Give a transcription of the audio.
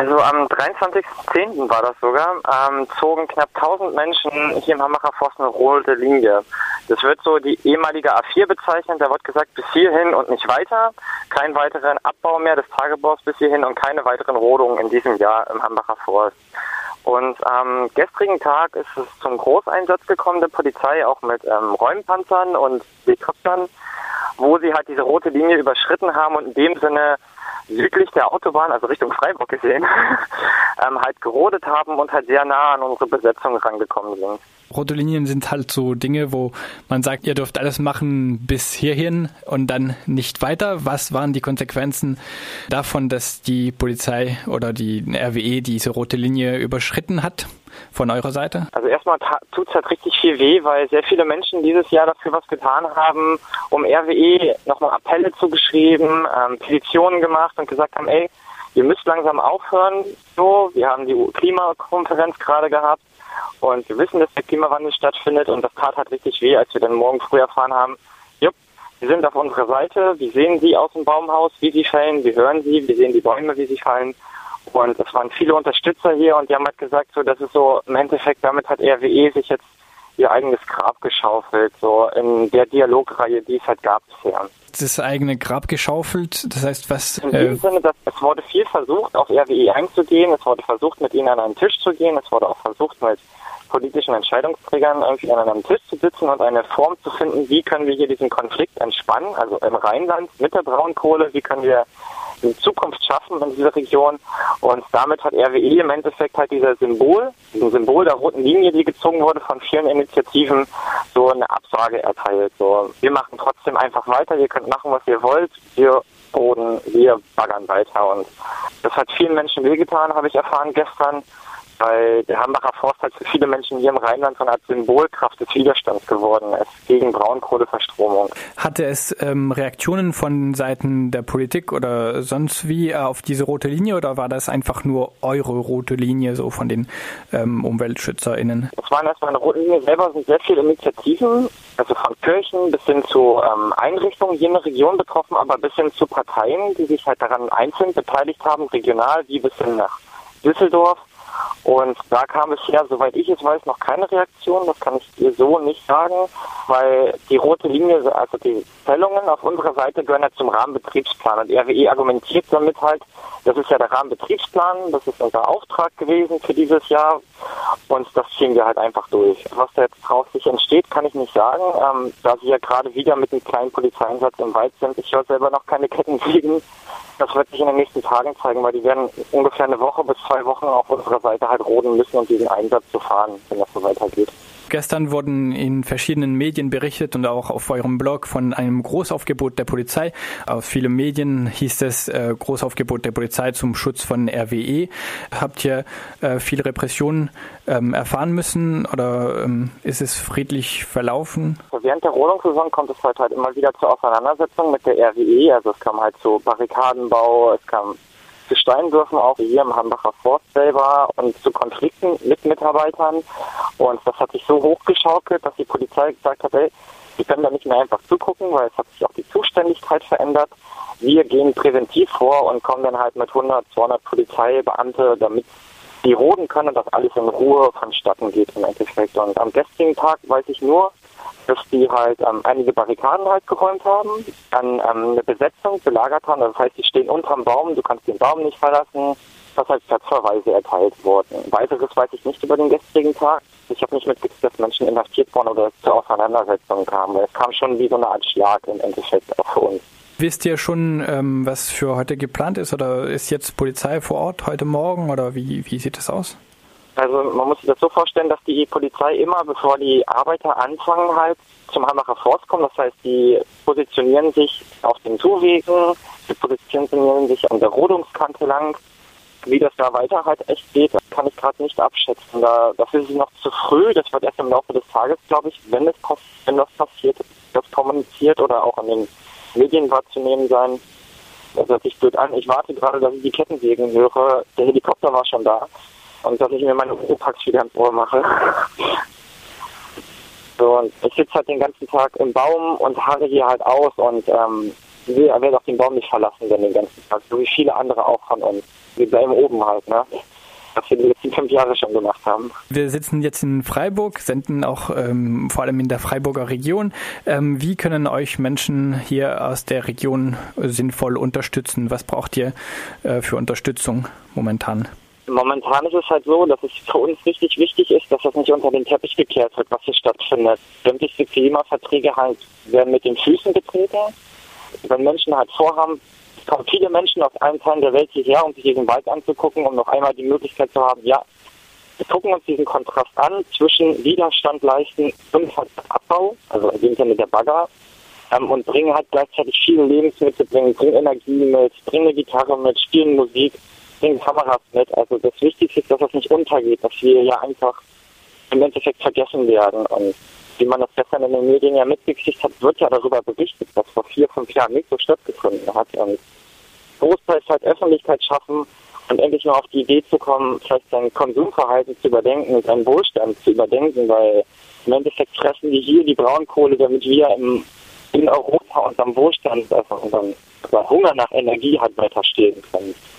Also am 23.10. war das sogar, ähm, zogen knapp 1000 Menschen hier im Hambacher Forst eine rote Linie. Das wird so die ehemalige A4 bezeichnet. Da wird gesagt, bis hierhin und nicht weiter. Kein weiteren Abbau mehr des Tagebaus bis hierhin und keine weiteren Rodungen in diesem Jahr im Hambacher Forst. Und am gestrigen Tag ist es zum Großeinsatz gekommen der Polizei, auch mit ähm, Räumpanzern und Helikoptern, wo sie halt diese rote Linie überschritten haben und in dem Sinne südlich der Autobahn, also Richtung Freiburg gesehen, ähm, halt gerodet haben und halt sehr nah an unsere Besetzung rangekommen sind. Rote Linien sind halt so Dinge, wo man sagt, ihr dürft alles machen bis hierhin und dann nicht weiter. Was waren die Konsequenzen davon, dass die Polizei oder die RWE diese rote Linie überschritten hat? Von eurer Seite? Also erstmal tut es halt richtig viel weh, weil sehr viele Menschen dieses Jahr dafür was getan haben, um RWE nochmal Appelle zugeschrieben, ähm, Petitionen gemacht und gesagt haben, ey, ihr müsst langsam aufhören. So, wir haben die Klimakonferenz gerade gehabt und wir wissen, dass der Klimawandel stattfindet und das tat halt richtig weh, als wir dann morgen früh erfahren haben, jupp, wir sind auf unserer Seite, wir sehen sie aus dem Baumhaus, wie sie fallen, wir hören sie, wir sehen die Bäume, wie sie fallen. Und es waren viele Unterstützer hier und die haben halt gesagt, so, das ist so, im Endeffekt, damit hat RWE sich jetzt ihr eigenes Grab geschaufelt, so in der Dialogreihe, die es halt gab bisher. Das eigene Grab geschaufelt, das heißt was? In dem äh, Sinne, dass es wurde viel versucht, auf RWE einzugehen, es wurde versucht, mit ihnen an einen Tisch zu gehen, es wurde auch versucht, mit politischen Entscheidungsträgern irgendwie an einem Tisch zu sitzen und eine Form zu finden, wie können wir hier diesen Konflikt entspannen, also im Rheinland mit der Braunkohle, wie können wir in Zukunft schaffen in dieser Region. Und damit hat RWE im Endeffekt halt dieser Symbol, diesen Symbol der roten Linie, die gezogen wurde von vielen Initiativen, so eine Absage erteilt. So, wir machen trotzdem einfach weiter, ihr könnt machen, was ihr wollt, wir Boden, wir baggern weiter. Und das hat vielen Menschen wehgetan, habe ich erfahren gestern weil der Hambacher Forst halt für viele Menschen hier im Rheinland so eine Art Symbolkraft des Widerstands geworden ist gegen Braunkohleverstromung. Hatte es ähm, Reaktionen von Seiten der Politik oder sonst wie auf diese rote Linie oder war das einfach nur eure rote Linie so von den ähm, UmweltschützerInnen? Es waren erstmal eine rote Linie selber sind sehr viele Initiativen, also von Kirchen bis hin zu ähm, Einrichtungen hier in der Region betroffen, aber bis hin zu Parteien, die sich halt daran einzeln beteiligt haben, regional wie bis hin nach Düsseldorf und da kam bisher, soweit ich es weiß, noch keine Reaktion. Das kann ich dir so nicht sagen, weil die rote Linie, also die Fällungen auf unserer Seite gehören ja zum Rahmenbetriebsplan. Und RWE argumentiert damit halt, das ist ja der Rahmenbetriebsplan, das ist unser Auftrag gewesen für dieses Jahr. Und das ziehen wir halt einfach durch. Was da jetzt draus sich entsteht, kann ich nicht sagen, ähm, da sie ja gerade wieder mit einem kleinen Polizeieinsatz im Wald sind. Ich höre selber noch keine Kettensägen. Das wird sich in den nächsten Tagen zeigen, weil die werden ungefähr eine Woche bis zwei Wochen auf unserer Seite halt roden müssen, um diesen Einsatz zu fahren, wenn das so weitergeht. Gestern wurden in verschiedenen Medien berichtet und auch auf eurem Blog von einem Großaufgebot der Polizei. Auf vielen Medien hieß es äh, Großaufgebot der Polizei zum Schutz von RWE. Habt ihr äh, viele Repressionen ähm, erfahren müssen oder ähm, ist es friedlich verlaufen? Während der Rodungssaison kommt es halt, halt immer wieder zur Auseinandersetzung mit der RWE. Also es kam halt zu Barrikadenbau, es kam Steinwürfen auch hier im Hambacher Forst selber und zu Konflikten mit Mitarbeitern. Und das hat sich so hochgeschaukelt, dass die Polizei gesagt hat, ey, wir können da nicht mehr einfach zugucken, weil es hat sich auch die Zuständigkeit verändert. Wir gehen präventiv vor und kommen dann halt mit 100, 200 Polizeibeamte, damit die roden können und das alles in Ruhe vonstatten geht im Endeffekt. Und am gestrigen Tag weiß ich nur, dass die halt ähm, einige Barrikaden halt geräumt haben, dann ähm, eine Besetzung belagert haben. Das heißt, die stehen unterm Baum, du kannst den Baum nicht verlassen. Das heißt Platzverweise erteilt worden. Weiteres weiß ich nicht über den gestrigen Tag. Ich habe nicht mitgekriegt, dass Menschen inhaftiert wurden oder es zur Auseinandersetzung kam. Es kam schon wie so eine Art Schlag im Endeffekt auch für uns. Wisst ihr schon, ähm, was für heute geplant ist? Oder ist jetzt Polizei vor Ort heute Morgen? Oder wie, wie sieht das aus? Also man muss sich das so vorstellen, dass die Polizei immer, bevor die Arbeiter anfangen, halt zum Hambacher Forst kommen. Das heißt, die positionieren sich auf den Zuwegen, die positionieren sich an der Rodungskante lang. Wie das da weiter halt echt geht, kann ich gerade nicht abschätzen. Da, dafür ist es noch zu früh. Das wird erst im Laufe des Tages, glaube ich, wenn, es, wenn das passiert, das kommuniziert oder auch an den Medien wahrzunehmen sein. Das hört sich blöd an. Ich warte gerade, dass ich die Kettensägen höre. Der Helikopter war schon da und dass ich mir meine Opax wieder ins Ohr mache. So, und ich sitze halt den ganzen Tag im Baum und harre hier halt aus und ähm, werde auch den Baum nicht verlassen, denn den ganzen Tag, so wie viele andere auch von uns. Wir bleiben oben halt, ne? was wir die letzten fünf Jahre schon gemacht haben. Wir sitzen jetzt in Freiburg, senden auch ähm, vor allem in der Freiburger Region. Ähm, wie können euch Menschen hier aus der Region sinnvoll unterstützen? Was braucht ihr äh, für Unterstützung momentan? Momentan ist es halt so, dass es für uns richtig wichtig ist, dass das nicht unter den Teppich gekehrt wird, was hier stattfindet. Sämtliche Klimaverträge halt werden mit den Füßen getreten. Wenn Menschen halt vorhaben, kommen viele Menschen aus allen Teilen der Welt hierher, um sich diesen Wald anzugucken, um noch einmal die Möglichkeit zu haben, ja, wir gucken uns diesen Kontrast an zwischen Widerstand leisten und Abbau, also in dem Sinne der Bagger, ähm, und bringen halt gleichzeitig viele Lebensmittel, bringen, bringen Energie mit, bringen eine Gitarre mit, spielen Musik, bringen Kameras mit. Also das Wichtigste ist, dass das nicht untergeht, dass wir ja einfach im Endeffekt vergessen werden. Und wie man das gestern in den Medien ja mitgekriegt hat, wird ja darüber berichtet, was vor vier, fünf Jahren nicht so stattgefunden hat. Und großteils halt Öffentlichkeit schaffen und endlich mal auf die Idee zu kommen, vielleicht sein Konsumverhalten zu überdenken, seinen Wohlstand zu überdenken, weil im Endeffekt fressen die hier die Braunkohle, damit wir im, in Europa unserem Wohlstand, also unserem Hunger nach Energie halt weiter stehen können.